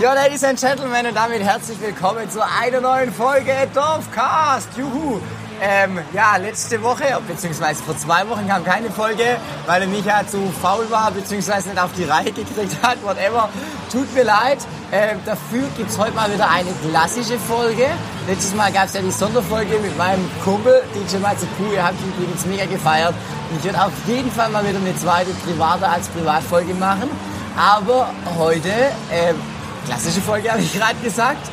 Ja, Ladies and Gentlemen, und damit herzlich willkommen zu einer neuen Folge Dorfcast. Juhu! Ähm, ja, letzte Woche, beziehungsweise vor zwei Wochen kam keine Folge, weil der Micha zu faul war, beziehungsweise nicht auf die Reihe gekriegt hat, whatever. Tut mir leid. Ähm, dafür gibt's heute mal wieder eine klassische Folge. Letztes Mal gab's ja die Sonderfolge mit meinem Kumpel, DJ Matsuku. Ihr habt ihn übrigens mega gefeiert. Ich werde auf jeden Fall mal wieder eine zweite private als Privatfolge machen. Aber heute, ähm, klassische Folge habe ich gerade gesagt,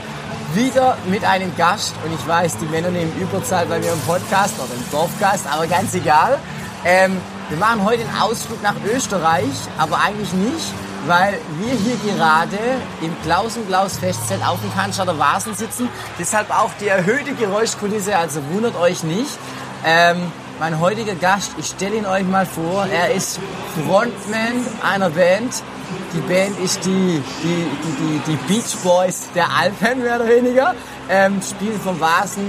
wieder mit einem Gast. Und ich weiß, die Männer nehmen Überzahl bei mir im Podcast oder im Dorfcast, aber ganz egal. Ähm, wir machen heute einen Ausflug nach Österreich, aber eigentlich nicht, weil wir hier gerade im Klaus und Klaus Festzelt auf dem Cannstatter Vasen sitzen. Deshalb auch die erhöhte Geräuschkulisse, also wundert euch nicht. Ähm, mein heutiger Gast, ich stelle ihn euch mal vor, er ist Frontman einer Band. Die Band ist die, die, die, die, die Beach Boys der Alpen, mehr oder weniger. Ähm, spielen vom Vasen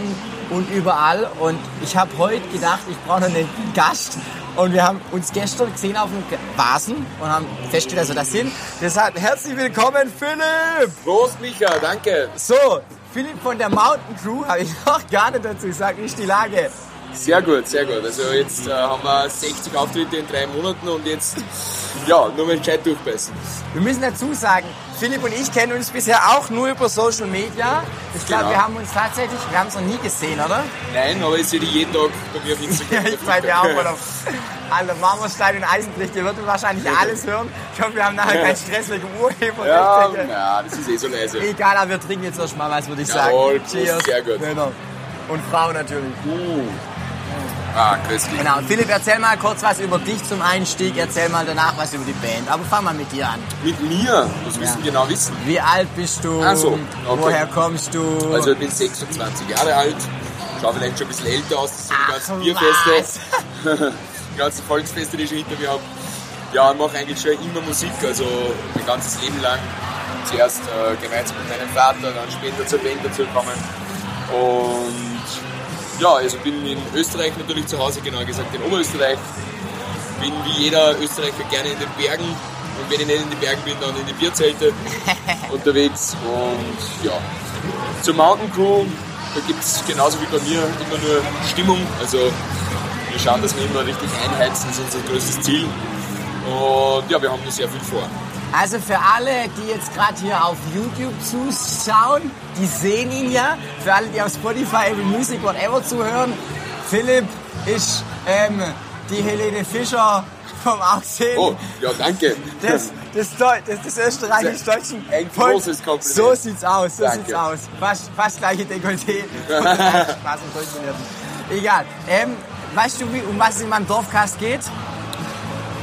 und überall. Und ich habe heute gedacht, ich brauche noch einen Gast. Und wir haben uns gestern gesehen auf dem Vasen und haben festgestellt, dass wir das sind. Deshalb herzlich willkommen, Philipp! Prost, Micha, danke. So, Philipp von der Mountain Crew habe ich noch gar nicht dazu gesagt, wie ist die Lage? Sehr gut, sehr gut. Also jetzt äh, haben wir 60 Auftritte in drei Monaten und jetzt, ja, nur mal gescheit durchbeißen. Wir müssen dazu sagen, Philipp und ich kennen uns bisher auch nur über Social Media. Ich glaube, Genau. wir haben uns tatsächlich, wir haben es noch nie gesehen, oder? Nein, aber ich sehe die jeden Tag bei mir auf Instagram. ich bei mir auch mal auf alle Marmorstein und Eisenbricht. Ihr würdet wahrscheinlich alles hören. Ich hoffe, wir haben nachher keinen Stress wegen Ja, Urheberrechte. na, das ist eh so leise. Egal, aber wir trinken jetzt erstmal was, würde ich Jawohl, sagen. Prost, sehr gut. Männer. Und Frauen natürlich. Uh. Ah, köstlich. Genau. Philipp, erzähl mal kurz was über dich zum Einstieg. Erzähl mal danach was über die Band. Aber fang mal mit dir an. Mit mir, das müssen Ja. genau wissen. Wie alt bist du? Ach so, okay. Woher kommst du? Also ich bin 26 Jahre alt, schaue vielleicht schon ein bisschen älter aus, das sind die ganzen Ach, Bierfeste, die ganzen Volksfeste, die ich schon hinter mir habe. Ja, ich mache eigentlich schon immer Musik, also mein ganzes Leben lang. Zuerst äh, gemeinsam mit meinem Vater, dann später zur Band dazu gekommen. Und ja, also bin in Österreich natürlich zu Hause, genauer gesagt in Oberösterreich. Bin wie jeder Österreicher gerne in den Bergen und wenn ich nicht in den Bergen bin, dann in die Bierzelte unterwegs. Und ja, zur Mountain Crew, da gibt es genauso wie bei mir immer nur Stimmung. Also wir schauen, dass wir immer richtig einheizen, das ist unser größtes Ziel. Und ja, wir haben da sehr viel vor. Also für alle, die jetzt gerade hier auf YouTube zuschauen, die sehen ihn ja. Für alle, die auf Spotify, Apple Music, whatever zuhören, Philipp ist ähm, die Helene Fischer vom Aussehen. Oh, ja, danke. Das, das, Deu- das, das österreichisch-deutschen Ein großes Kompliment. So sieht's aus, so Danke. sieht's aus. Fast, fast gleiche Dekolleté. Spaß und. Egal. Ähm, weißt du, wie, um was es in meinem Dorfcast geht?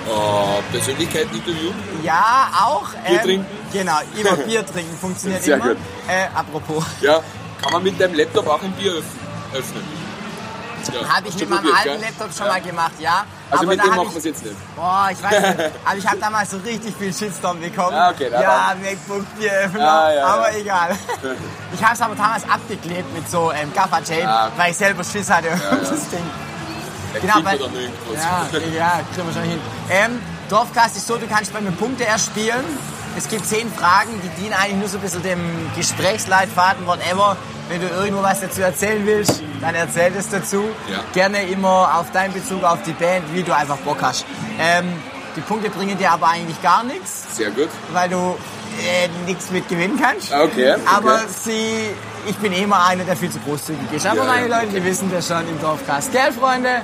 Äh, Persönlichkeiten interviewen. Ja, auch. ähm, Bier trinken? Genau, immer Bier trinken funktioniert Sehr immer. gut. Äh, apropos, Ja, kann man mit deinem Laptop auch ein Bier öff- öffnen? Ja, habe ich mit meinem alten gell? Laptop schon Ja. mal gemacht, ja. Also aber mit dem machen wir es jetzt nicht. Boah, ich weiß nicht. Aber ich habe damals so richtig viel Shitstorm bekommen. Ah, okay, na ja, MacBook Bieröffner, Ah, ja, aber ja. egal. Ich habe es aber damals abgeklebt mit so ähm, Gaffer-Tape, Ah, okay. weil ich selber Schiss hatte. ja. Das Ding. Genau, weil, dann irgendwas. ja, ja, kriegen wir schon hin. Ähm, Dorfcast ist so, du kannst bei mir Punkte erspielen. Es gibt zehn Fragen, die dienen eigentlich nur so ein bisschen dem Gesprächsleitfaden, whatever. Wenn du irgendwo was dazu erzählen willst, dann erzähl es dazu. Ja. Gerne immer auf deinen Bezug auf die Band, wie du einfach Bock hast. Ähm, die Punkte bringen dir aber eigentlich gar nichts, Sehr gut. weil du äh, nichts mit gewinnen kannst. Okay, okay. Aber sie, ich bin eh immer einer, der viel zu großzügig ist. Aber Ja, meine Leute, die wissen das schon im Dorfcast. Gell, Freunde?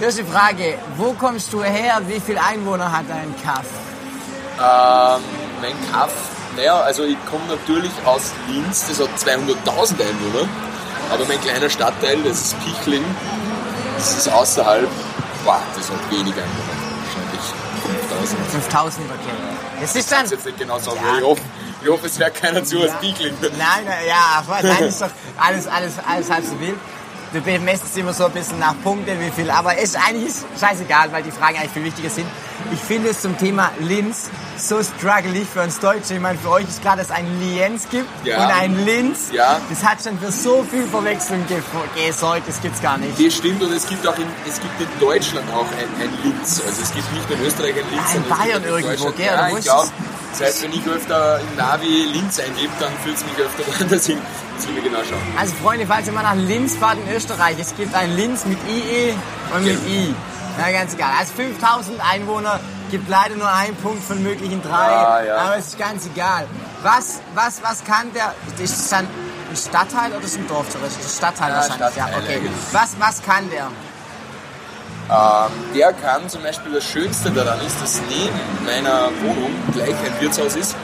Erste Frage, wo kommst du her? Wie viele Einwohner hat dein Kaff? Ähm, mein Kaff, naja, also ich komme natürlich aus Linz, das hat 200.000 Einwohner. Aber mein kleiner Stadtteil, das ist Pichling, das ist außerhalb, boah, das hat wenig Einwohner. Wahrscheinlich 5.000. 5000, okay. Das ist dann... Ich jetzt nicht genau sagen, Ja. ich, hoffe, ich hoffe, es hört keiner zu Ja. Pichling. Nein, nein, ja, nein, ist doch alles, alles, alles halb so wild. Wir bemessen es immer so ein bisschen nach Punkten, wie viel. Aber es ist eigentlich scheißegal, weil die Fragen eigentlich viel wichtiger sind. Ich finde es zum Thema Linz so strugglig für uns Deutsche. Ich meine, für euch ist klar, dass es ein Lienz gibt Ja. und ein Linz. Ja. Das hat schon für so viel Verwechslung ge gesorgt, das gibt's gar nicht. Das stimmt und es gibt auch in, es gibt in Deutschland auch ein, ein Linz. Also es gibt nicht in Österreich ein Linz, Ja, in es Bayern gibt irgendwo, gell? Ja, ich glaube, das? Das heißt, wenn ich öfter im Navi Linz eingebe, dann führt es mich öfter woanders hin. Das will ich genau schauen. Also Freunde, falls ihr mal nach Linz fahrt in Österreich, es gibt ein Linz mit IE und mit I. Na, ganz egal. Also 5000 Einwohner gibt leider nur einen Punkt von möglichen drei, Ja, ja. aber es ist ganz egal. Was, was, was kann der, ist das dann ein Stadtteil oder ist ein Dorf? Das ist ein Stadtteil Ja, wahrscheinlich, Stadtteil, ja, okay. eigentlich. Was, was kann der? Ähm, der kann zum Beispiel das Schönste daran ist, dass neben meiner Wohnung gleich ein Wirtshaus ist.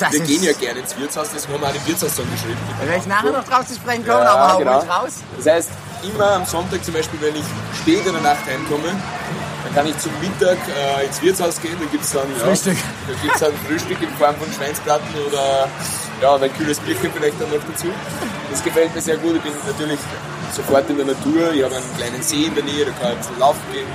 Das Wir ist, gehen ja gerne ins Wirtshaus, deswegen haben wir auch den Wirtshaussong geschrieben. Da werde ich nachher noch drauf zu sprechen kommen, aber hau ruhig raus. Das heißt, immer am Sonntag zum Beispiel, wenn ich spät in der Nacht heimkomme, dann kann ich zum Mittag äh, ins Wirtshaus gehen, da gibt es dann, ja, Frühstück. da gibt's dann Frühstück in Form von Schweinsbraten oder ja, und ein kühles Bierchen vielleicht dann noch dazu. Das gefällt mir sehr gut. Ich bin natürlich sofort in der Natur, ich habe einen kleinen See in der Nähe, da kann ich ein bisschen laufen gehen.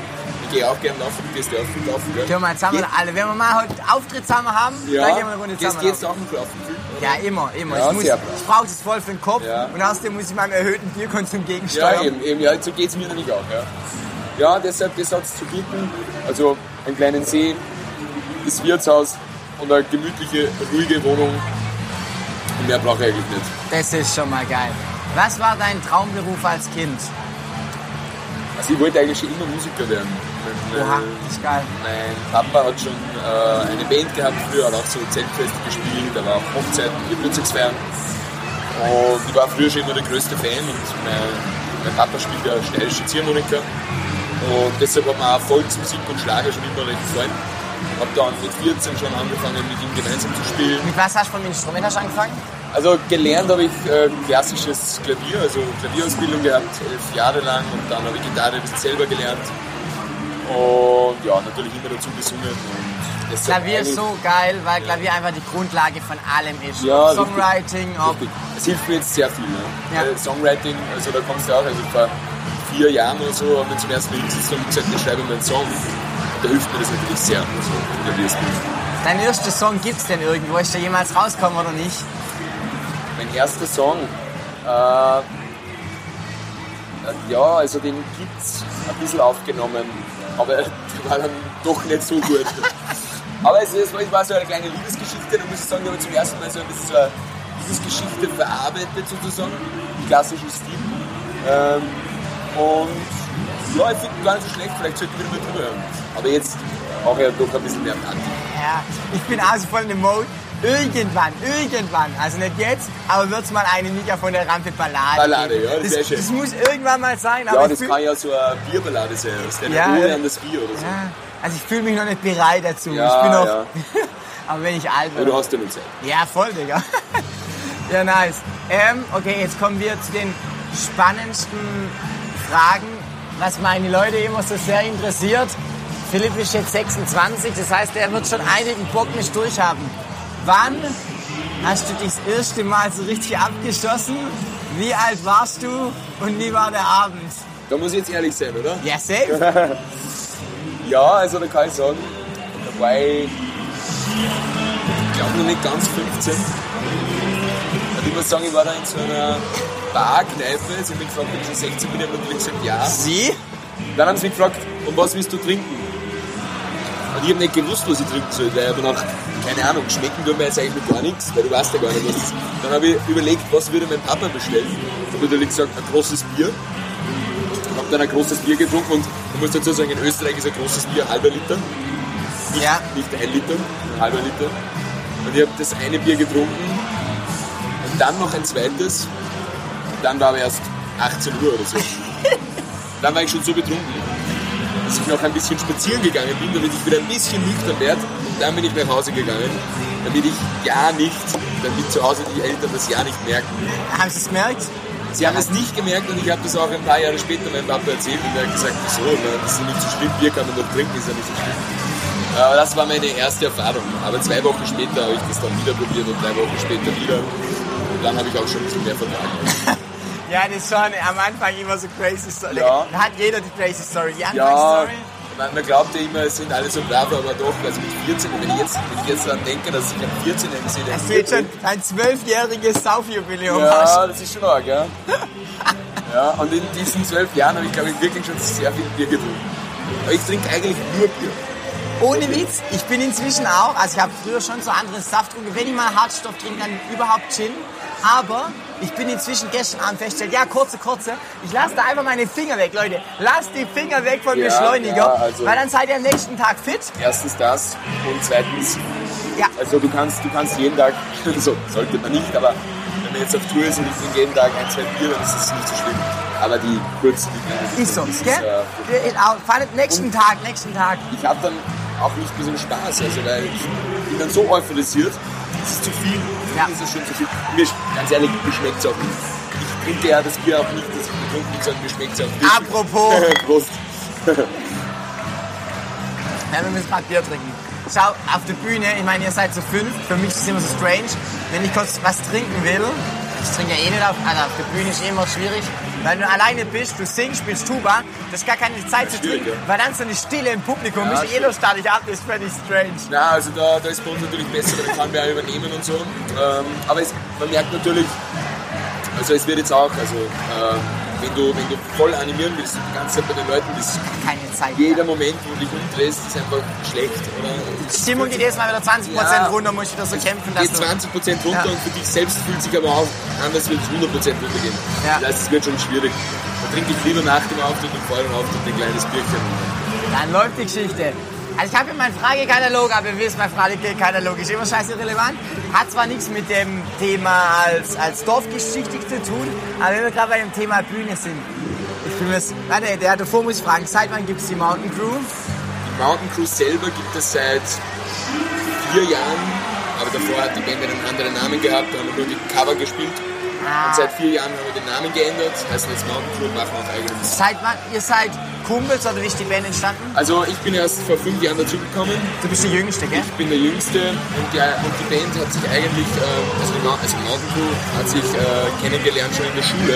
Ich gehe auch gerne laufen, du gehst ja auch viel laufen, gell? Können wir zusammen alle, wenn wir mal heute Auftritt zusammen haben, Ja, dann gehen wir eine Runde zusammen. gehst du auch noch laufen? Ja, immer, immer. Ja, ich muss, ich brauche das voll für den Kopf Ja. und außerdem muss ich meinem erhöhten Bierkonsum Ja, gegensteuern. eben, eben, ja, so geht es mir nämlich auch. Ja, ja deshalb, das hat es zu bieten. Also einen kleinen See, das Wirtshaus und eine gemütliche, ruhige Wohnung. Und mehr brauche ich eigentlich nicht. Das ist schon mal geil. Was war dein Traumberuf als Kind? Also ich wollte eigentlich schon immer Musiker werden. Mein, Oha, das ist geil. mein Papa hat schon äh, eine Band gehabt früher, hat auch so Zeltfeste gespielt, er war auf Hochzeiten, Geburtstagsfeiern. Und ich war früher schon immer der größte Fan und mein, mein Papa spielt ja steirische Ziehharmonika. Und deshalb hat mir auch Volksmusik und Schlager schon immer recht gefallen. Hab dann mit 14 schon angefangen, mit ihm gemeinsam zu spielen. Mit was hast du vom Instrument hast angefangen? Also gelernt habe ich äh, klassisches Klavier, also Klavierausbildung gehabt, elf Jahre lang und dann habe ich Gitarre ein bisschen selber gelernt. Und ja, natürlich immer dazu gesungen. Und Klavier ist so geil, weil Klavier einfach die Grundlage von allem ist. Ja, Songwriting, Richtig. Es hilft mir jetzt sehr viel. Ne? Ja. Äh, Songwriting, also da kommst du auch, also vor vier Jahren oder so haben wir zum ersten Mal hingesetzt und gesagt, wir schreiben einen Song. Und da hilft mir das natürlich sehr. Also, Klavierspiel. dein erster Song gibt's denn irgendwo? Ist der jemals rausgekommen oder nicht? Erster Song, äh, ja, also den gibt's ein bisschen aufgenommen, aber der war dann doch nicht so gut. aber es, es war- so eine kleine Liebesgeschichte, da muss ich sagen, da habe ich zum ersten Mal so ein bisschen so eine Liebesgeschichte verarbeitet sozusagen, im klassischen Stil. Ähm, und ja, ich finde gar nicht so schlecht, vielleicht sollte ich wieder mal drüber hören. Aber jetzt auch ja doch ein bisschen mehr Party. Ja, ich bin also voll in dem Mode. Irgendwann, irgendwann, also nicht jetzt, aber wird's mal eine Mika von der Rampe Ballade. Ballade, geben. ja, das wär schön. das muss irgendwann mal sein, aber Ja, das kann ja so eine Bierballade sein, das ist eine Ja, ja. an das Bier oder so. ja, also ich fühle mich noch nicht bereit dazu. Ja, ich bin noch, ja. aber wenn ich alt bin. du hast ja nur Zeit. Ja, voll, Digga. ja, nice. Ähm, okay, jetzt kommen wir zu den spannendsten Fragen, was meine Leute immer so sehr interessiert. Philipp ist jetzt 26, das heißt, er wird schon einigen Bock nicht durchhaben. Wann hast du dich das erste Mal so richtig abgeschossen? Wie alt warst du und wie war der Abend? Da muss ich jetzt ehrlich sein, oder? Ja, safe. Ja, also da kann ich sagen, da war ich, ich glaube noch nicht ganz 15. Und ich muss sagen, ich war da in so einer Barkneipe. Sie haben mich gefragt, ob ich schon 16 bin. Ich habe natürlich gesagt, ja. Sie? Dann haben sie mich gefragt, und was willst du trinken? Und ich habe nicht gewusst, was ich trinken soll, weil ich hab mir gedacht, keine Ahnung, schmecken tut mir jetzt eigentlich gar nichts, weil du weißt ja gar nicht, was das ist. Dann habe ich überlegt, was würde mein Papa bestellen. Habe natürlich gesagt, ein großes Bier. Ich habe dann ein großes Bier getrunken und ich muss dazu sagen, in Österreich ist ein großes Bier ein halber Liter. Nicht, Ja. nicht ein Liter, ein halber Liter. Und ich habe das eine Bier getrunken und dann noch ein zweites. Und dann war aber erst 18 Uhr oder so. dann war ich schon so betrunken, dass ich noch ein bisschen spazieren gegangen bin, damit ich wieder ein bisschen nüchtern werde. Und dann bin ich nach Hause gegangen, damit ich ja nicht, damit zu Hause die Eltern das ja nicht merken. Haben Sie es gemerkt? Sie haben es nicht gemerkt und ich habe das auch ein paar Jahre später meinem Papa erzählt und er hat gesagt, wieso, na, das ist ja nicht so schlimm, Bier kann man noch trinken, ist ja nicht so schlimm. Aber das war meine erste Erfahrung. Aber zwei Wochen später habe ich das dann wieder probiert und drei Wochen später wieder. Und dann habe ich auch schon ein bisschen mehr vertragen. Ja, das ist schon am Anfang immer so crazy Story. Ja. Da hat jeder die crazy Story. Die Ja, Anfangsstory. man, man glaubt ja immer, es sind alle so brav, aber doch, also mit 14, wenn ich jetzt, wenn ich jetzt daran denke, dass ich am 14 gesehen habe, Dass du jetzt schon ein zwölfjähriges Saufjubiläum Ja, hast. das ist schon arg, ja. Ja, und in diesen zwölf Jahren habe ich, glaube ich, wirklich schon sehr viel Bier getrunken. Aber ich trinke eigentlich nur Bier. ohne Witz, ich bin inzwischen auch, also ich habe früher schon so anderen Saft getrunken, wenn ich mal Hartstoff trinke, dann überhaupt Gin. Aber ich bin inzwischen gestern Abend festgestellt, ja, kurze, kurze, ich lasse da einfach meine Finger weg, Leute. Lasst die Finger weg vom Ja, Beschleuniger, ja, also- weil dann seid ihr am nächsten Tag fit. Erstens das und zweitens, Ja, also du kannst, du kannst jeden Tag, so sollte man nicht, aber wenn man jetzt auf Tour ist und ich trinke jeden Tag ein, zwei Bier, dann ist das nicht so schlimm. Aber die kurzen, die ist so, gell? äh, Fandet nächsten Tag, nächsten Tag. ich habe dann auch nicht mehr so Spaß, also weil ich bin dann so euphorisiert, es ist zu viel, Ja. es ist schon zu viel. Mir, ganz ehrlich, mir schmeckt es auch nicht. Ich trinke ja das Bier auch nicht, dass ich betrunken bin, sondern mir schmeckt es auch nicht. Apropos. Prost. Ja, wir müssen gerade Bier trinken. Schau, auf der Bühne, ich meine, ihr seid zu fünf, für mich ist es immer so strange, wenn ich kurz was trinken will, ich trinke ja eh nicht auf, also auf der Bühne ist eh immer schwierig, weil du alleine bist, du singst, spielst Tuba, du hast gar keine Zeit zu trinken, ja. weil dann so eine Stille im Publikum Ja, ist, jeder starrt dich ab, das ist völlig strange. Na, also da, da ist bei uns natürlich besser, da kann man ja übernehmen und so. Ähm, aber es, man merkt natürlich, also es wird jetzt auch, also ähm, wenn, du, wenn du voll animieren willst und die ganze Zeit bei den Leuten bist, Keine Zeit. jeder Moment, wo du dich umdrehst, ist einfach schlecht. Oder? Die Stimmung geht jedes Mal wieder 20% Ja. runter, muss ich wieder so kämpfen, dass geht du... 20% runter Ja. und für dich selbst fühlt sich aber auch an, als würde es 100% runtergehen. Ja. Das heißt, es wird schon schwierig. Da trinke ich lieber nach dem Auftritt und vor dem Auftritt ein kleines Bierchen. Dann läuft die Geschichte. Also ich habe hier meinen Fragekatalog, aber ihr wisst, mein Fragekatalog ist immer scheiße irrelevant. Hat zwar nichts mit dem Thema als, als Dorfgeschichte zu tun, aber wenn wir gerade bei dem Thema Bühne sind. Ich bin mir... Warte, der davor muss ich fragen, seit wann gibt es die Mountain Crew? Die Mountain Crew selber gibt es seit vier Jahren, aber davor hat die Band einen anderen Namen gehabt, da haben wir nur die Cover gespielt. Ah. Und seit vier Jahren haben wir den Namen geändert, heißen jetzt Mountain Crew und machen auch eigene Musik. Seit wann? Ihr seid Kumpels oder wie ist die Band entstanden? Also ich bin erst vor fünf Jahren dazugekommen. Du bist die Jüngste, gell? Ich bin der Jüngste und die, und die Band hat sich eigentlich, äh, also, die, also Mountain Crew hat sich äh, kennengelernt schon in der Schule.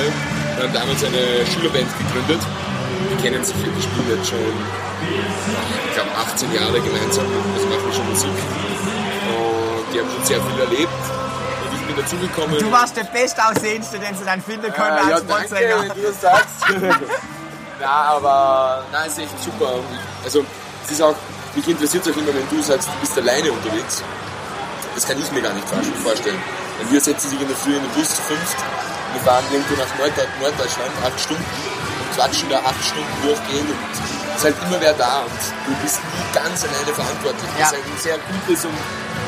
Wir haben damals eine Schülerband gegründet. Die kennen sich, die spielen jetzt schon, ich glaube, 18 Jahre gemeinsam, also machen wir schon Musik. Und die haben schon sehr viel erlebt. Bin dazugekommen. Du warst der Bestaussehendste, den sie dann finden können Äh, ja, als danke, Frontsänger. wenn du das sagst. ja, aber nein, ist echt super. Also, es ist auch, mich interessiert es auch immer, wenn du sagst, du bist alleine unterwegs. Das kann ich mir gar nicht vorstellen. Denn wir setzen sich in der Früh in den Bus zu fünft. Wir fahren irgendwo nach Norddeut Norddeutschland, acht Stunden, und quatschen da acht Stunden durchgehend. Und es ist halt immer wer da und du bist nie ganz alleine verantwortlich. Ja. Das ist ein sehr gutes und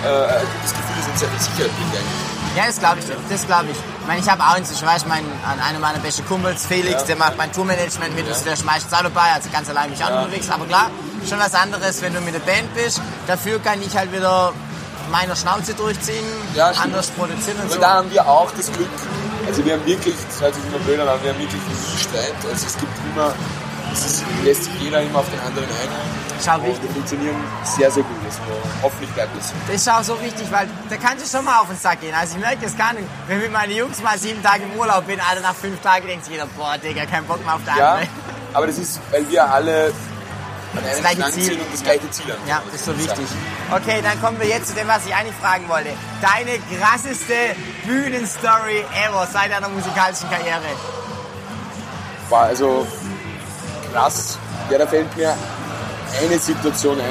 äh, gutes Gefühl ist und sehr Sicherheit bringt eigentlich. Ja, das glaube ich, das glaube ich. Ich meine, ich habe auch inzwischen, weißt du, mein, an einer meiner besten Kumpels, Felix, Ja. der macht mein Tourmanagement mit, also der schmeißt es auch dabei, also ganz allein mich auch unterwegs, aber klar, schon was anderes, wenn du mit der Band bist. Dafür kann ich halt wieder meiner Schnauze durchziehen, Ja, anders produzieren und Aber so. da haben wir auch das Glück. Also wir haben wirklich, das hört sich immer blöd an, aber wir haben wirklich nie Streit. Also es gibt immer, es lässt sich jeder immer auf den anderen ein. Schau, Und wichtig. wir funktionieren sehr, sehr gut. Also hoffentlich bleibt das so. Das ist auch so wichtig, weil da kannst du schon mal auf den Sack gehen. Also ich merke das gar nicht. Wenn ich mit meinen Jungs mal sieben Tage im Urlaub bin, Alter, nach fünf Tagen denkt sich jeder, boah, Digga, kein Bock mehr auf der Ja, andere. aber das ist, weil wir alle an einem gleiche Ziel. sind und das gleiche Ziel haben. Ja, das ist so wichtig. Okay, dann kommen wir jetzt zu dem, was ich eigentlich fragen wollte. Deine krasseste Bühnenstory ever seit deiner musikalischen Karriere. War also krass. Ja, da fällt mir eine Situation ein.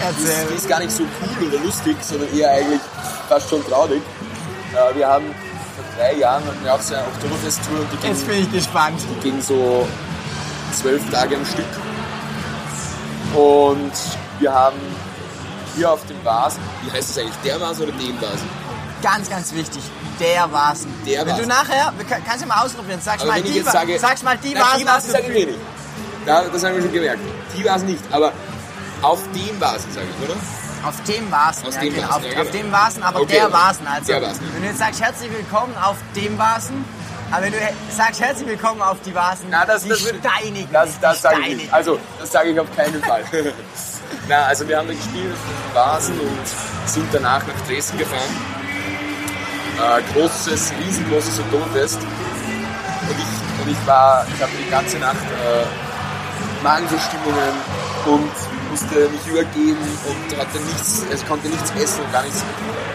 Die ist, Erzähl. die ist gar nicht so cool oder lustig, sondern eher eigentlich fast schon traurig. Äh, Wir haben vor drei Jahren hatten wir auch so eine Oktoberfest-Tour und die ging Jetzt bin ich gespannt. ging so zwölf Tage am Stück. Und wir haben hier auf dem Vasen, wie heißt das eigentlich, der Vasen oder den Vasen? Ganz, ganz wichtig. Der Vasen. Der Wenn du Vasen. nachher, kannst du mal ausprobieren, sagst Aber mal die, jetzt Va- sage, sagst mal die Vasen die Vasen sage ich nicht. Da, das haben wir schon gemerkt. Die Vasen nicht, aber auf dem Vasen sage ich, oder? Auf dem Aus ja, dem genau. Vasen, auf, ja, genau. auf dem Vasen, aber Okay, der. Vasen. Also, Der Vasen. wenn du jetzt sagst, herzlich willkommen auf dem Vasen, aber wenn du sagst, herzlich willkommen auf die Vasen, Na, das, die das, steinigen das, das sage ich nicht. Also, das sage ich auf keinen Fall. Na, also wir haben da gespielt in Vasen und sind danach nach Dresden gefahren. Äh, großes, riesengroßes Oktoberfest. Und ich, und ich war, ich habe die ganze Nacht äh, Magenverstimmungen und musste mich übergeben und hatte nichts, es konnte nichts essen und gar nichts.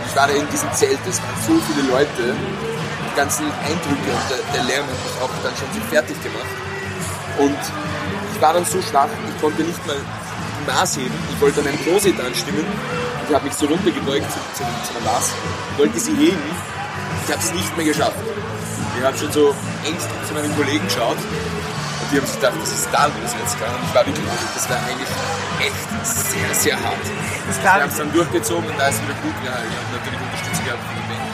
Ich war da in diesem Zelt, es waren so viele Leute, die ganzen Eindrücke und der, der Lärm hat mich auch dann schon so fertig gemacht. Und ich war dann so schwach, ich konnte nicht mal diesen Maß heben. Ich wollte dann ein Closet anstimmen. Ich habe mich so runtergebeugt zu, zu, zu einer Maß. Ich wollte sie heben. Ich habe es nicht mehr geschafft. Ich habe schon so ängstlich zu meinen Kollegen geschaut. Die haben sich gedacht, was ist da los jetzt? Und ich war wirklich, das war eigentlich echt sehr, sehr hart. Das Wir haben es dann durchgezogen und da ist wieder gut. Ja, ich habe natürlich Unterstützung gehabt von der Band.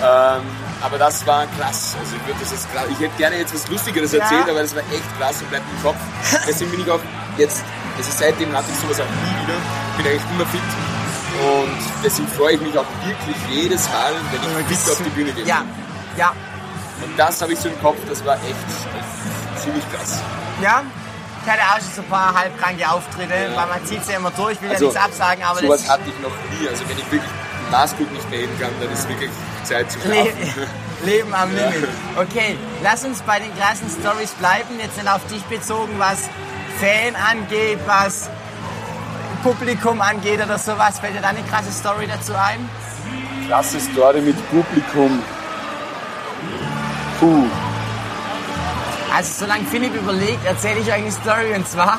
Ähm, aber das war krass. Also ich, würde das jetzt gra- ich hätte gerne jetzt was Lustigeres Ja. erzählt, aber das war echt krass und bleibt im Kopf. Deswegen bin ich auch jetzt, also seitdem hatte ich sowas auch nie wieder. Bin eigentlich immer fit. Und deswegen freue ich mich auch wirklich jedes Mal, wenn ich fit auf die Bühne gehe. Ja, ja, Und das habe ich so im Kopf, das war echt, echt ziemlich krass. ja. Ich hatte auch schon so ein paar halbkranke Auftritte, Ja. weil man zieht ja immer durch, ich will Also, ja nichts absagen, aber sowas das hatte ich noch nie. Also wenn ich wirklich Maßkrug nicht mehr kann, dann ist wirklich Zeit zu schlafen. Leben am Ja. Limit. Okay, lass uns bei den krassen Stories bleiben, jetzt nicht auf dich bezogen, was Fan angeht, was Publikum angeht oder sowas. Fällt dir da eine krasse Story dazu ein? Krasse Story mit Publikum. Puh. Also solange Philipp überlegt, erzähle ich euch eine Story und zwar,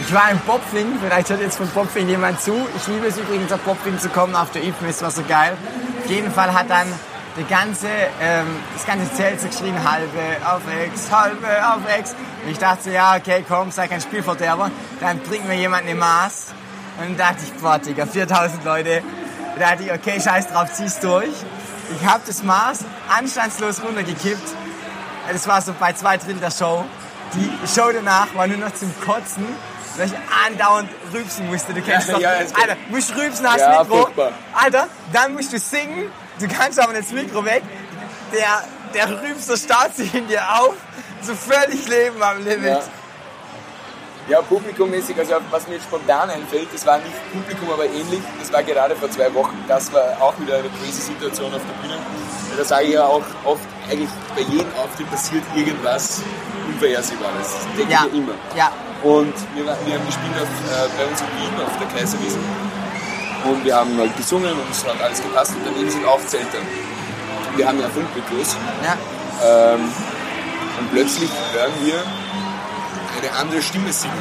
ich war im Popfing, vielleicht hört jetzt von Popfing jemand zu. Ich liebe es übrigens auf Popfing zu kommen, auf der IFMIS war so geil. Auf jeden Fall hat dann die ganze, ähm, das ganze Zelt so geschrien, halbe auf X, halbe auf X. Und ich dachte ja, okay, komm, sei kein Spielverderber. Dann bringt mir jemand eine Maß. Und dann dachte ich, boah, Digga, 4000 Leute. Da dachte ich, okay, scheiß drauf, zieh's durch. Ich habe das Maß anstandslos runtergekippt. Das war so bei zwei Drittel der Show. Die Show danach war nur noch zum Kotzen, weil ich andauernd rübsen musste. Du kennst Ja, doch. ja, Alter, musst rübsen, hast Ja, Mikro. furchtbar. Alter, dann musst du singen. Du kannst aber nicht das Mikro weg. Der, der Rübser starrt sich in dir auf. So völlig Leben am Limit. Ja. Ja, publikummäßig, also was mir spontan einfällt, das war nicht Publikum, aber ähnlich. Das war gerade vor zwei Wochen. Das war auch wieder eine crazy Situation auf der Bühne. Da sage ich ja auch oft, eigentlich bei jedem Auftritt passiert irgendwas Unvorhersehbares. Das denke Ja. ich mir immer. Ja. Und wir, wir haben gespielt auf, äh, bei uns in Wien auf der Kaiserwiese. Und wir haben halt gesungen und es hat alles gepasst. Und daneben sind auch Zelte. Wir haben ja Funkmikros. ja. Ähm, und plötzlich hören wir eine andere Stimme singen.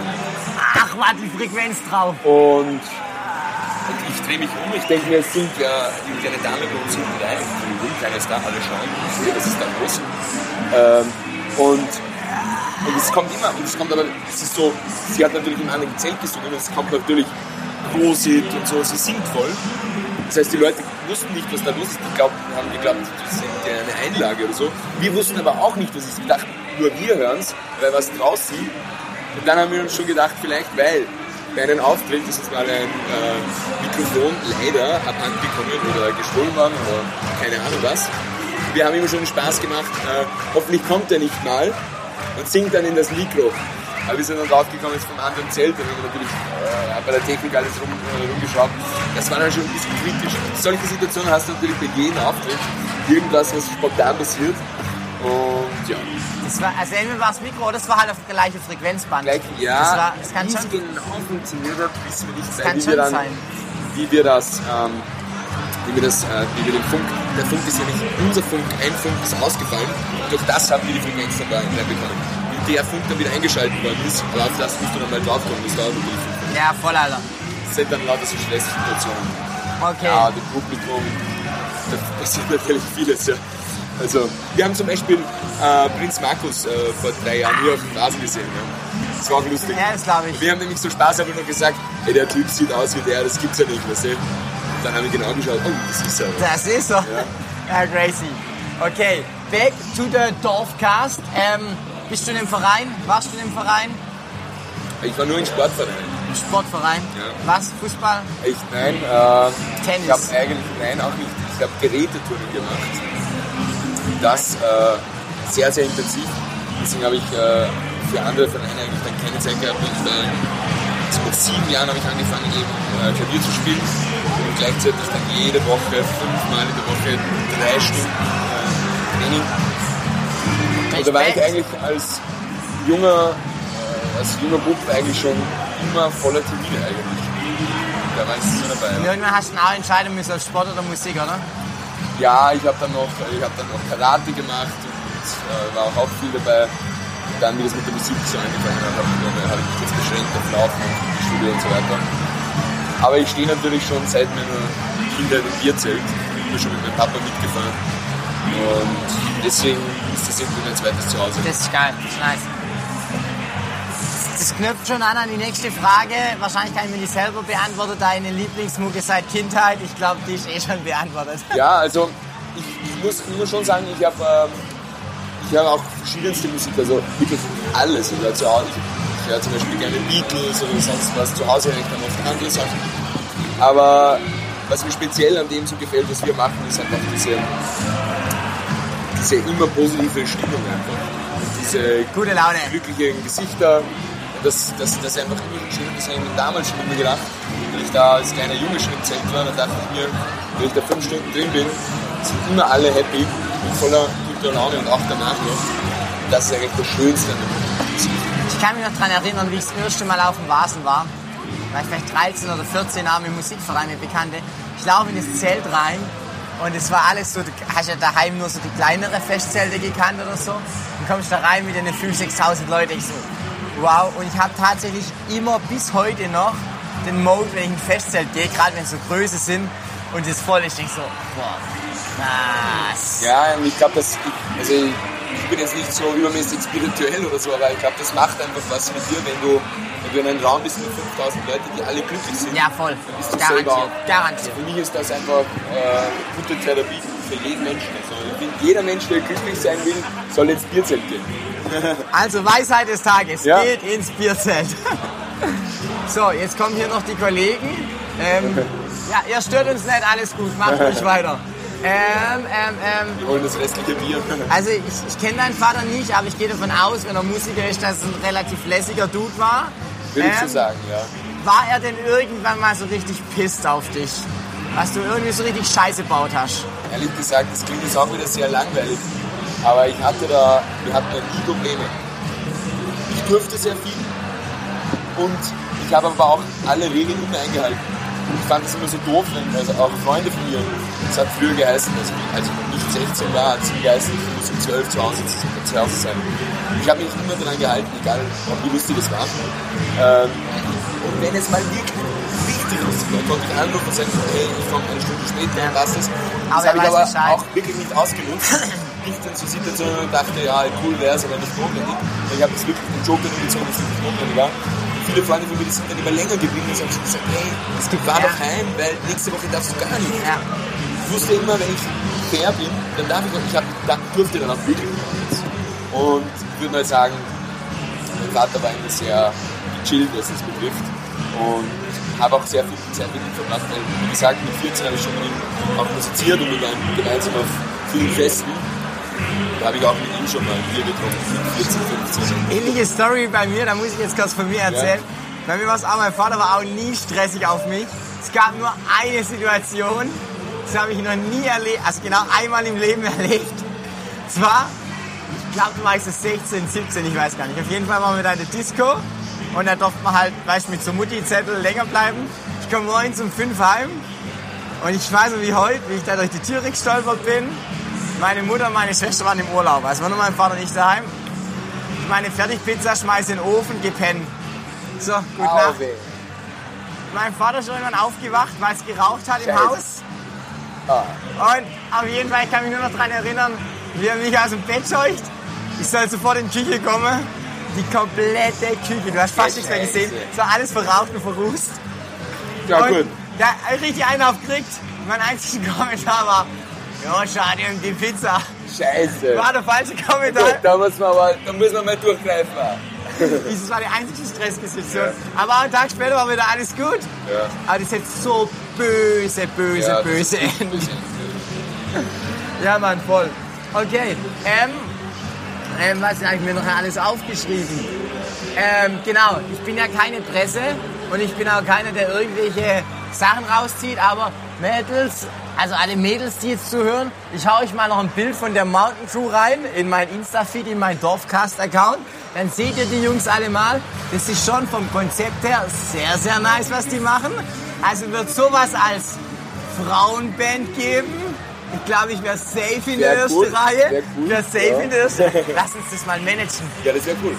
Ach, war die Frequenz drauf. Und ich drehe mich um, ich denke mir, es sind ja die kleine Dame bei uns hinten rein. Ein kleines da, alle schauen. Sehe, was ist da los? Ähm, und, und es kommt immer, und es kommt aber, es ist so, sie hat natürlich im anderen Zelt gesungen und es kommt natürlich Prosit und so, sie singt voll. Das heißt, die Leute wussten nicht, was da los ist. Die glaubten, haben geglaubt, das ist eine Einlage oder so. Wir wussten aber auch nicht, was es ist. Wir dachten, nur wir hören es, weil was draußen. Und dann haben wir uns schon gedacht, vielleicht weil bei einem Auftritt ist uns mal ein äh, Mikrofon leider abhanden gekommen oder gestohlen worden oder keine Ahnung was. Wir haben immer schon Spaß gemacht, äh, hoffentlich kommt er nicht mal und singt dann in das Mikro. Aber wir sind dann draufgekommen, jetzt vom anderen Zelt und haben natürlich äh, bei der Technik alles rum, äh, rumgeschaut. Das war dann schon ein bisschen kritisch. Solche Situationen hast du natürlich bei jedem Auftritt. Irgendwas, was spontan passiert. Und Das war, also entweder war das Mikro oder das war halt auf der gleichen Frequenzband. gleich, ja, Das, war, das kann wie schon, es genau funktioniert hat, wissen wir nicht. das weil kann wie schon wir dann, sein. Wie wir das, ähm, wie wir das, äh, wie wir den Funk, der Funk ist ja nicht unser Funk, ein Funk ist ausgefallen. Durch das haben wir die Frequenz dann da bekommen. Wie der Funk dann wieder eingeschaltet worden ist, aber auf das musst du dann mal draufkommen, das dauert natürlich fünf. Ja, voll, Alter. Das sind dann lauter so Stresssituationen. Okay. Ja, dem Publikum, da passiert natürlich vieles, ja. Also, wir haben zum Beispiel äh, Prinz Markus äh, vor drei Jahren hier auf dem Rasen gesehen. Ja. Das war auch lustig. Ja, das glaube ich. Wir haben nämlich so Spaß aber noch gesagt, ey, der Typ sieht aus wie der, das gibt's ja nicht, weißt du? Dann haben wir genau geschaut, oh, das ist er. Das ist so. Ja, crazy. Okay, back to the Dorfcast. Ähm, bist du in dem Verein? Warst du in dem Verein? Ich war nur in Sportverein. Im Sportverein? Ja. Was? Fußball? Ich, nein, äh, Tennis. ich habe eigentlich, nein, auch nicht. Ich habe Gerätetouren gemacht. Das äh, sehr, sehr intensiv. Deswegen habe ich äh, für andere Vereine eigentlich dann keine Zeit gehabt. Und äh, mit sieben Jahren habe ich angefangen, eben äh, Klavier zu spielen und gleichzeitig dann jede Woche, fünfmal in der Woche, drei Stunden äh, Training. Und da war ich eigentlich als junger, äh, als junger Bub eigentlich schon immer voller Termine eigentlich. Da war ich so dabei. Und irgendwann hast du auch entscheiden müssen, ob Sport oder Musik, oder? Ja, ich habe dann noch, habe dann noch Karate gemacht und äh, war auch viel dabei. Und dann, wie das mit der Musik so angefangen hat, habe hab ich mich jetzt beschränkt auf Laufen und Fitnessstudio und so weiter. Aber ich stehe natürlich schon seit meiner Kindheit im Bierzelt. Ich bin schon mit meinem Papa mitgefahren. Und deswegen ist das irgendwie mein zweites Zuhause. Das ist geil, das ist nice. Das knüpft schon an an die nächste Frage. Wahrscheinlich kann ich mir die selber beantworten. Deine Lieblingsmucke seit Kindheit. Ich glaube, die ist eh schon beantwortet. Ja, also ich, ich, muss, ich muss schon sagen, ich habe ähm, ich höre auch verschiedenste Musik, also wirklich alles. Ich höre, zu Hause, ich höre zum Beispiel gerne Beatles oder sonst was. Zu Hause höre ich dann oft andere Sachen. Aber was mir speziell an dem so gefällt, was wir machen, ist einfach diese, diese immer positive Stimmung einfach. Diese Gute Laune. glücklichen Gesichter. Das, das, das ist einfach immer schön, das habe ich mir damals schon immer gedacht. Wenn ich da als kleiner Junge schon im Zelt war, dann dachte ich mir, wenn ich da fünf Stunden drin bin, sind immer alle happy und voller guter Laune und auch danach noch. Das ist eigentlich das Schönste an Musik. Ich kann mich noch daran erinnern, wie ich das erste Mal auf dem Vasen war. War ich vielleicht 13 oder 14 Jahre im Musikverein mit Bekannte. Ich laufe in das Zelt rein und es war alles so, du hast ja daheim nur so die kleinere Festzelte gekannt oder so. Dann kommst du da rein mit den 5.000, 6.000 Leuten. Ich so, wow. Und ich habe tatsächlich immer bis heute noch den Mode, wenn ich in ein Festzelt gehe, gerade wenn es so Größe sind und es voll ist, ich so, boah, was? Ja, und ich glaube, dass ich, also ich, ich bin jetzt nicht so übermäßig spirituell oder so, aber ich glaube, das macht einfach was mit dir, wenn du, wenn du in einem Raum bist mit 5000 Leuten, die alle glücklich sind. Ja, voll. Dann bist du selber auch. Garantiert, garantiert. Für mich ist das einfach äh, gute Therapie für jeden Menschen. Also finde, jeder Mensch, der glücklich sein will, soll ins Bierzelt gehen. Also Weisheit des Tages, Ja. geht ins Bierzelt. so, jetzt kommen hier noch die Kollegen. Ähm, ja, ihr stört uns nicht, alles gut, macht ruhig weiter. Ähm, ähm, ähm, Wir holen das restliche Bier. also ich, ich kenne deinen Vater nicht, aber ich gehe davon aus, wenn er Musiker ist, dass es ein relativ lässiger Dude war. Will ich so Ähm, sagen, ja. War er denn irgendwann mal so richtig pisst auf dich? Was du irgendwie so richtig Scheiße baut hast? Ehrlich gesagt, das klingt jetzt auch wieder sehr langweilig. Aber ich hatte da, wir hatten da nie Probleme. Ich durfte sehr viel und ich habe aber auch alle Regeln immer eingehalten. Ich fand das immer so doof, wenn also auch Freunde von mir, das hat früher geheißen, dass ich, als ich nicht 16 war, hat es geheißen, ich muss um 12 zu Hause, zu Hause sein. Ich habe mich immer daran gehalten, egal ob wie lustig es war. Ähm, und wenn es mal wirklich richtig lustig war, konnte ich anrufen und sagen, hey, ich komme eine Stunde später und das ist. Das Aber habe ich aber Bescheid. auch wirklich nicht ausgenutzt. nicht in so Situationen und dachte, ja, cool wäre es, aber nicht notwendig. Ich habe das wirklich den Joker nur gezogen, dass es nicht notwendig war. Und viele Freunde von mir, die sind dann immer länger geblieben und haben schon gesagt, hey, es gibt fahr Ja. doch heim, weil nächste Woche darfst du gar nicht. Ja. Ich wusste immer, wenn ich fair bin, dann darf ich auch, ich hab, da durfte dann auch wirklich nichts. Und ich würde mal sagen, mein Vater war immer sehr gechillt, was das betrifft. Und habe auch sehr viel Zeit mit ihm verbracht, weil, wie gesagt, mit 14 habe ich schon mit ihm auch musiziert und wir waren gemeinsam auf vielen Festen. Da habe ich auch mit ihm schon mal ein Bier getrunken, mit 14, 15. Ähnliche Story bei mir, da muss ich jetzt kurz von mir erzählen. Bei mir war es auch, mein Vater war auch nie stressig auf mich. Es gab nur eine Situation, das habe ich noch nie erlebt, also genau einmal im Leben erlebt. Es war, ich glaube, du warst so 16, 17, ich weiß gar nicht. Auf jeden Fall waren wir da in der Disco und da durfte man halt, weißt du, mit so Mutti-Zettel länger bleiben. Ich komme morgens um 5 heim und ich weiß noch wie heute, wie ich da durch die Tür gestolpert bin. Meine Mutter und meine Schwester waren im Urlaub, also war nur mein Vater nicht daheim meine Fertigpizza, schmeiße in den Ofen, gepennt. So, gut Nacht. Mein Vater ist irgendwann aufgewacht, weil es geraucht hat im. Haus. Ah, Und auf jeden Fall, ich kann mich nur noch daran erinnern, wie er mich aus dem Bett scheucht. Ich soll sofort in die Küche kommen. Die komplette Küche, du hast fast nichts mehr gesehen. Es war alles verraucht und verrußt. ja und gut. da ich richtig einen aufgekriegt. Mein einziger Kommentar war, ja, schade um die Pizza. Scheiße. War der falsche Kommentar. Gut, da muss man aber, da muss man mal durchgreifen. Das war die einzige Stresssituation. Aber einen Tag später war wieder alles gut. Ja. Aber das hätte so böse, böse, Ja, böse das- Ja, Mann, voll. Okay, ähm, ähm, was habe ich mir noch alles aufgeschrieben? Ähm, genau, ich bin ja keine Presse und ich bin auch keiner, der irgendwelche Sachen rauszieht, aber Mädels, also alle Mädels, die jetzt zuhören, ich hau euch mal noch ein Bild von der Mountain Crew rein in mein Insta-Feed, in mein Dorfcast-Account. Dann seht ihr die Jungs alle mal. Das ist schon vom Konzept her sehr, sehr nice, was die machen. Also wird sowas als Frauenband geben. Ich glaube, ich wäre safe in der Wär ersten cool, Reihe. wär cool, wär safe ja. in der ersten. Lass uns das mal managen. Ja, das wäre cool.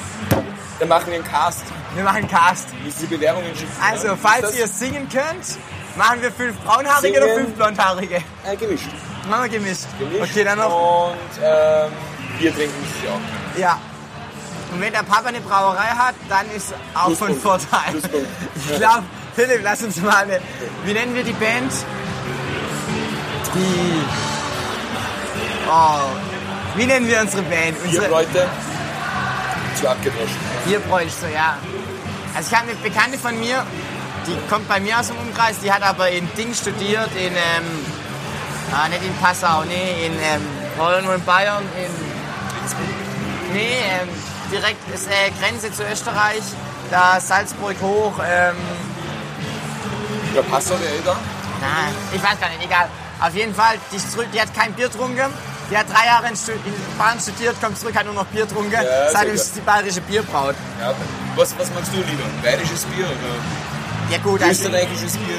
Dann machen wir einen Cast. Wir machen Cast. Müssen Sie Bewerbungen schicken. Also, falls ihr singen könnt, machen wir fünf braunhaarige oder Singen. fünf blondhaarige? Äh, gemischt. Machen wir gemischt. gemischt. Okay, dann noch. Und ähm, Bier trinken Sie auch. Ja. Und wenn der Papa eine Brauerei hat, dann ist auch von. Vorteil. Pluspunkt. Ich glaube, Philipp, lass uns mal eine. Wie nennen wir die Band? Die. Oh. Wie nennen wir unsere Band? Unsere Leute zu abgedroschen. Bierbräuchte, ja. Also ich habe eine Bekannte von mir, die kommt bei mir aus dem Umkreis, die hat aber in Ding studiert, in, ähm, ah, nicht in Passau, nee, in, ähm, irgendwo in Bayern, in, nee, ähm, direkt ist äh, Grenze zu Österreich, da Salzburg hoch, ähm, Ja, Passau wäre eh da. na, ich weiß gar nicht, egal. Auf jeden Fall, die, ist zurück, die hat kein Bier getrunken. Die hat drei Jahre in, Bayern studiert, kommt zurück, hat nur noch Bier getrunken. Ja, Seitdem ist die bayerische Bierbraut. Ja. Was, was magst du lieber? Bayerisches Bier oder Ja gut, also österreichisches Bier?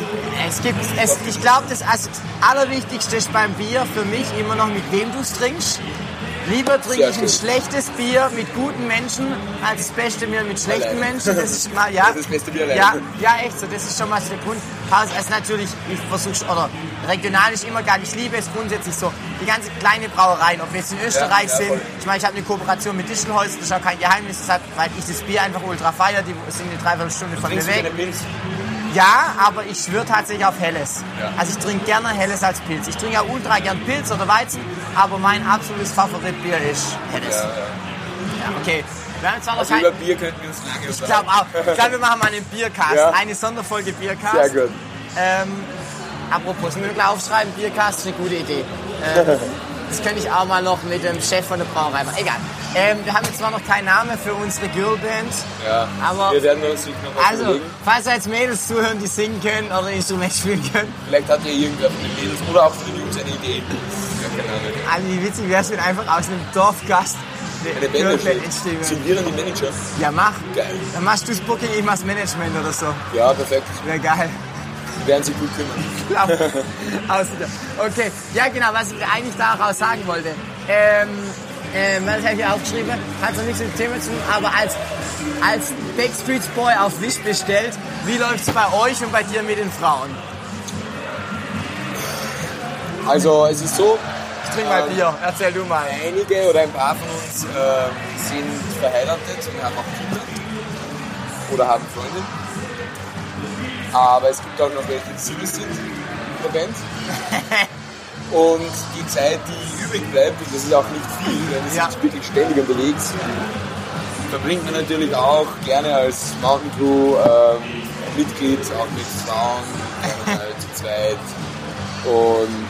es gibt, es, ich glaube, das also, Allerwichtigste ist beim Bier für mich immer noch, mit wem du es trinkst. Lieber trinke ich ein schlechtes Bier mit guten Menschen, als das beste Bier mit schlechten Alleine. Menschen. Das ist mal, ja. Das ist das beste Bier alleine. Ja, ja, echt so. Das ist schon mal so der Grund. Ist natürlich, ich versuche, oder regional ist immer geil. Ich liebe es grundsätzlich so. Die ganze kleine Brauereien, ob wir jetzt in Österreich ja, sind. voll. Ich meine, ich habe eine Kooperation mit Dischelholz, das ist auch kein Geheimnis, deshalb, weil ich das Bier einfach ultra feiere. Die sind eine Dreiviertelstunde von mir weg. Ja, aber ich schwöre tatsächlich auf Helles. Ja. Also ich trinke gerne Helles als Pilz. Ich trinke ja ultra gern Pilz oder Weizen, aber mein absolutes Favoritbier ist Helles. Ja, Ja, okay. Wir haben zwar noch Also kein... über Bier könnten wir uns lange Ich glaube auch. Ich glaube, wir machen mal einen Biercast. Eine Sonderfolge Biercast. Sehr gut. Ähm, apropos, müssen wir gleich aufschreiben, Biercast ist eine gute Idee. Ähm, das könnte ich auch mal noch mit dem Chef von der Brauerei machen. Egal. Ähm, wir haben jetzt zwar noch keinen Namen für unsere Girlband. Ja. Aber- wir werden uns noch was Also, überlegen. falls da jetzt Mädels zuhören, die singen können oder ein Instrument spielen können, Vielleicht hat ja irgendwer von den Mädels oder auch von den Jungs eine Idee. Ja, keine Ahnung. alle wie witzig wäre es, wenn einfach aus einem Dorfgast Eine Band entstehen. Sind wir dann die Manager? Ja, mach. Geil. Dann machst du das Booking, ich mach's Management oder so. Ja, perfekt. Wäre geil. Werden sich gut kümmern. Okay, ja genau, was ich eigentlich daraus sagen wollte. Ähm, ähm, was habe ich hier aufgeschrieben? Hat so nichts mit dem Thema zu tun, aber als, als Backstreet Boy auf Wish bestellt, wie läuft's bei euch und bei dir mit den Frauen? Also es ist so, Ich trinke mal Ähm, Bier, erzähl du mal. einige oder ein paar von uns ähm, sind verheiratet und haben auch Kinder oder haben Freunde. Aber es gibt auch noch welche, die Single sind in der Band. Und die Zeit, die übrig bleibt, und das ist auch nicht viel, denn wir Ja. sind wirklich ständig unterwegs, verbringt man natürlich auch gerne als Mountain Crew ähm, Mitglied, auch mit Frauen, mal zu zweit. Und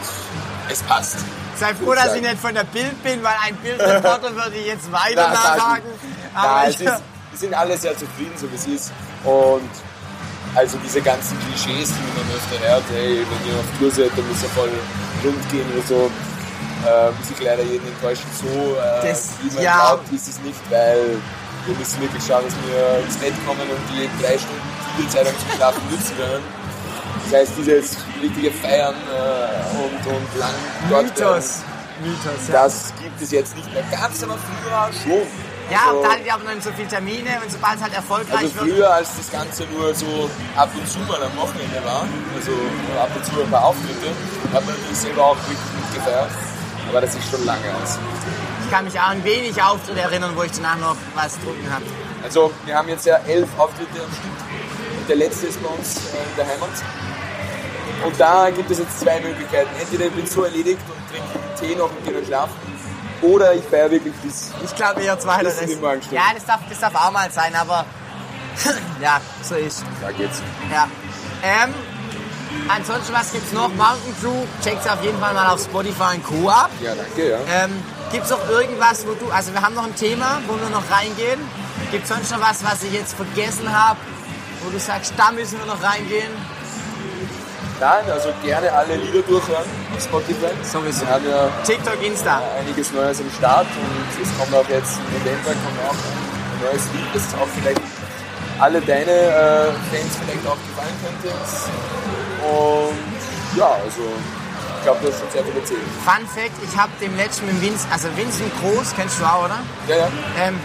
es passt. Sei froh, dass ich nicht von der Bild bin, weil ein Bildreporter würde ich jetzt weiter nachhaken. Na, Aber es ist, wir sind alle sehr zufrieden, so wie es ist. Und also diese ganzen Klischees, die man öfter hört, hey, wenn ihr auf Tour seid, dann müsst ihr voll rund gehen oder so, äh, muss ich leider jeden enttäuschen. So, äh, Das- wie man ja. glaubt, ist es nicht, weil wir müssen wirklich schauen, dass wir ins Bett kommen und die drei Stunden Titelzeitung zum Schlafen nutzen können. Das heißt, dieses richtige Feiern äh, und, und lang dort Mythos. Mythos, ja. das gibt es jetzt nicht mehr ganz, aber früher schon. Ja, Also- und da hattet ihr auch noch nicht so viele Termine und sobald es halt erfolgreich also wird. früher, als das Ganze nur so ab und zu mal am Wochenende war, also ab und zu ein paar Auftritte, hat man natürlich selber auch wirklich mitgefeiert. Aber das ist schon lange aus. Ich kann mich auch an wenig Auftritte erinnern, wo ich danach noch was getrunken habe. Also wir haben jetzt ja elf Auftritte am Stück. Und der letzte ist bei uns äh, in der Heimat. Und da gibt es jetzt zwei Möglichkeiten. Entweder ich bin so erledigt und trinke Tee noch und gehe dann schlafen. Oder ich feiere wirklich bis Ich glaube eher zweiteres. Ja, das darf, das darf auch mal sein, aber ja, so ist. da geht's. Ja. Ähm, ansonsten, was gibt's noch? Mountain Crew, checkt's auf jeden Fall mal auf Spotify und Co. ab. Ja, danke, ja. Ähm, gibt's noch irgendwas, wo du, also wir haben noch ein Thema, wo wir noch reingehen. Gibt's sonst noch was, was ich jetzt vergessen habe, wo du sagst, da müssen wir noch reingehen? Nein, also gerne alle Lieder durchhören auf Spotify. Sowieso. Wir haben ja TikTok, Insta. einiges Neues am Start und es kommt auch jetzt im November kommt auch ein neues Lied, das auch vielleicht alle deine äh, Fans vielleicht auch gefallen könnte. Und ja, also ich glaube, du hast schon sehr viel erzählt. Fun Fact, ich habe dem letzten mit Vince, also Vincent Groß, kennst du auch, oder? Ja, ja. Ähm,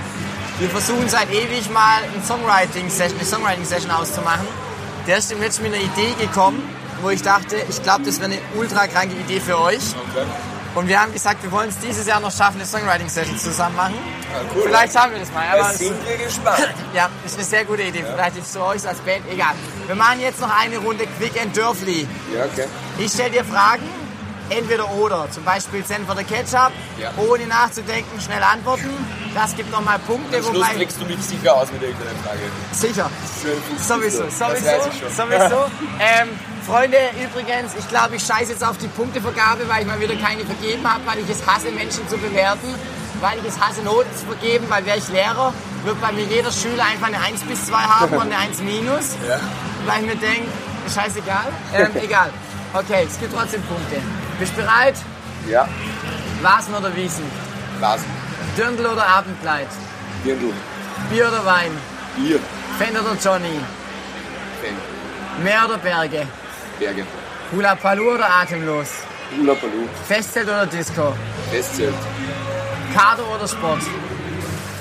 Wir versuchen seit ewig mal ein Songwriting -Session, eine Songwriting-Session auszumachen. Der ist im letzten mit einer Idee gekommen, wo ich dachte, ich glaube, das wäre eine ultra kranke Idee für euch. Okay. Und wir haben gesagt, wir wollen es dieses Jahr noch schaffen, eine Songwriting-Session zusammen machen. Ja, cool. Vielleicht haben wir das mal. Aber Da sind wir gespannt. ja, ist eine sehr gute Idee. Vielleicht ist es für euch als Band egal. Wir machen jetzt noch eine Runde Quick and Dörfli. Ja, okay. Ich stelle dir Fragen, entweder oder. Zum Beispiel Senf oder Ketchup. Ja. Ohne nachzudenken, schnell antworten. Das gibt nochmal Punkte. Am Schluss wobei, kriegst du mich sicher aus mit irgendeiner Frage. sicher. Sowieso, Das sowieso, sowieso. ähm, Freunde, übrigens, ich glaube, ich scheiße jetzt auf die Punktevergabe, weil ich mal wieder keine vergeben habe, weil ich es hasse, Menschen zu bewerten, weil ich es hasse, Noten zu vergeben, weil wäre ich Lehrer, wird bei mir jeder Schüler einfach eine 1 bis 2 haben und eine 1 minus, Ja. weil ich mir denke, scheißegal, ähm, egal. Okay, es gibt trotzdem Punkte. Bist du bereit? Ja. Vasen oder Wiesen? Vasen. Dirndl oder Abendkleid? Dirndl. Bier oder Wein? Bier. Fan oder Johnny? Fan. Meer oder Berge? Berge. Hula Palu oder Atemlos? Hula Palu. Festzelt oder Disco? Festzelt. Kater oder Sport?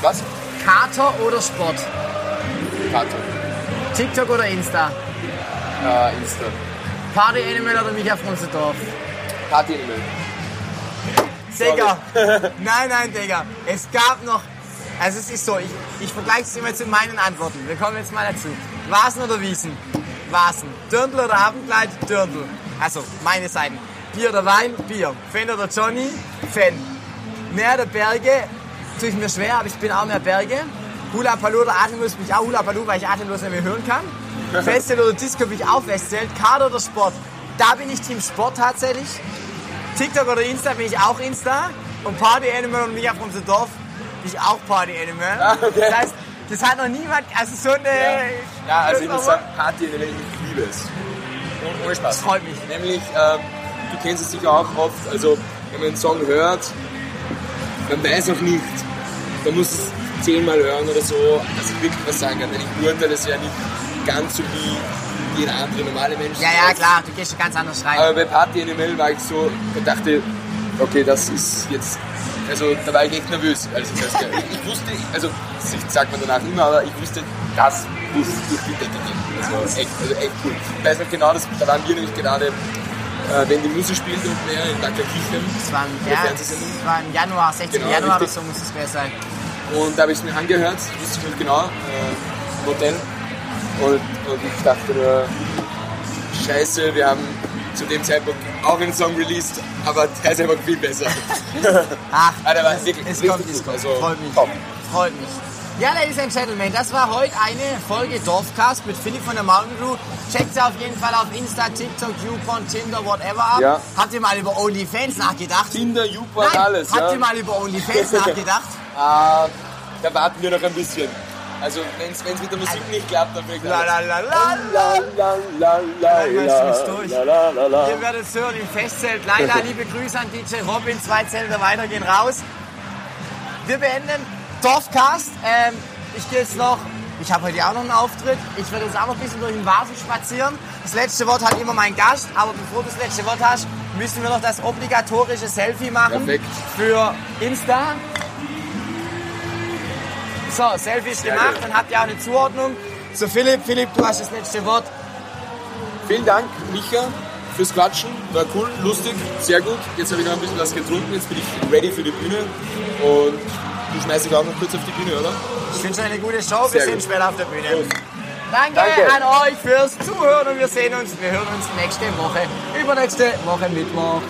Was? Kater oder Sport? Kater. TikTok oder Insta? Äh, Insta. Party Animal oder Micha Frunzendorf? Party Animal. Digga! nein, nein, Digga. Es gab noch. Also es ist so, ich, ich vergleiche es immer zu meinen Antworten. Wir kommen jetzt mal dazu. Vasen oder Wiesen? Vasen. Dirndl oder Abendkleid? Dirndl. Also, meine Seiten. Bier oder Wein? Bier. Fan oder Johnny? Fan. Meer oder Berge? Tue ich mir schwer, aber ich bin auch mehr Berge. Hula Palu oder Atemlos bin ich auch Hula Palu, weil ich atemlos nicht mehr hören kann. Festzelt oder Disco bin ich auch Festzelt. Kader oder Sport? Da bin ich Team Sport tatsächlich. TikTok oder Insta bin ich auch Insta. Und Party Animal und Micha vom Dorf bin ich auch Party Animal. Ah, okay. Das heißt, das hat noch niemand, also so eine... Ja, also ich Das muss sagen, Party ich liebe es. Und ohne Spaß. Das freut mich. Nämlich, ähm, du kennst es sicher auch oft, also wenn man einen Song hört, man weiß auch nicht, man muss es zehnmal hören oder so, dass ich wirklich was sagen kann. Denn ich beurteile es ja nicht ganz so wie jeder andere normale Mensch. Ja, ja, klar, du gehst schon ganz anders rein. Aber bei Party Animal war ich so und dachte, okay, das ist jetzt. Also da war ich echt nervös, als ich das habe. Ich wusste, also das sagt man danach immer, aber ich wusste, das muss durch die Decke gehen. Das war echt, also echt cool. Ich weiß noch genau, das, da waren wir nämlich gerade, äh, wenn die Musik spielte und mehr in Dr. Kirchen. Das war, im, ja, Fernsehsendung. das war im Januar, 16. Genau, Januar oder so muss es besser sein. Und da habe ich es mir angehört, das wusste ich noch genau, äh, im Hotel. Und, und ich dachte nur, scheiße, wir haben zu dem Zeitpunkt auch einen Song released, aber der ist einfach viel besser. Ach, der war es, wirklich es kommt, es kommt. Also, Freut mich. top. Freut mich. Ja, Ladies and Gentlemen, das war heute eine Folge Dorfcast mit Philipp von der Mountain Crew. Checkt sie auf jeden Fall auf Insta, TikTok, YouPorn, Tinder, whatever ab. Ja. Habt ihr mal über OnlyFans nachgedacht? Tinder, YouPorn, alles. habt ja. ihr mal über OnlyFans nachgedacht? Ah, da warten wir noch ein bisschen. Also, wenn es mit der Musik nicht klappt, dann vielleicht La la la la la. la, la, la, Dann machst du es durch. la, la, la, la. Ihr werdet es hören im Festzelt. Leider liebe Grüße an DJ Robin, zwei Zelte weiter gehen raus. Wir beenden Dorfcast. Ähm, ich gehe jetzt noch, ich habe heute auch noch einen Auftritt. Ich werde jetzt auch noch ein bisschen durch den Vasen spazieren. Das letzte Wort hat immer mein Gast, aber bevor du das letzte Wort hast, müssen wir noch das obligatorische Selfie machen Perfekt. für Insta. So, Selfie ist Sehr gemacht, dann habt ihr auch eine Zuordnung. So Philipp, Philipp, du hast das letzte Wort. Vielen Dank, Micha, fürs Quatschen. War cool, lustig, sehr gut. Jetzt habe ich noch ein bisschen was getrunken, jetzt bin ich ready für die Bühne. Und du schmeißt dich auch noch kurz auf die Bühne, oder? Ich wünsche euch eine gute Show. Wir Sehr sehen später auf der Bühne. Danke, Danke. an euch fürs Zuhören und wir sehen uns. Wir hören uns nächste Woche, übernächste Woche Mittwoch.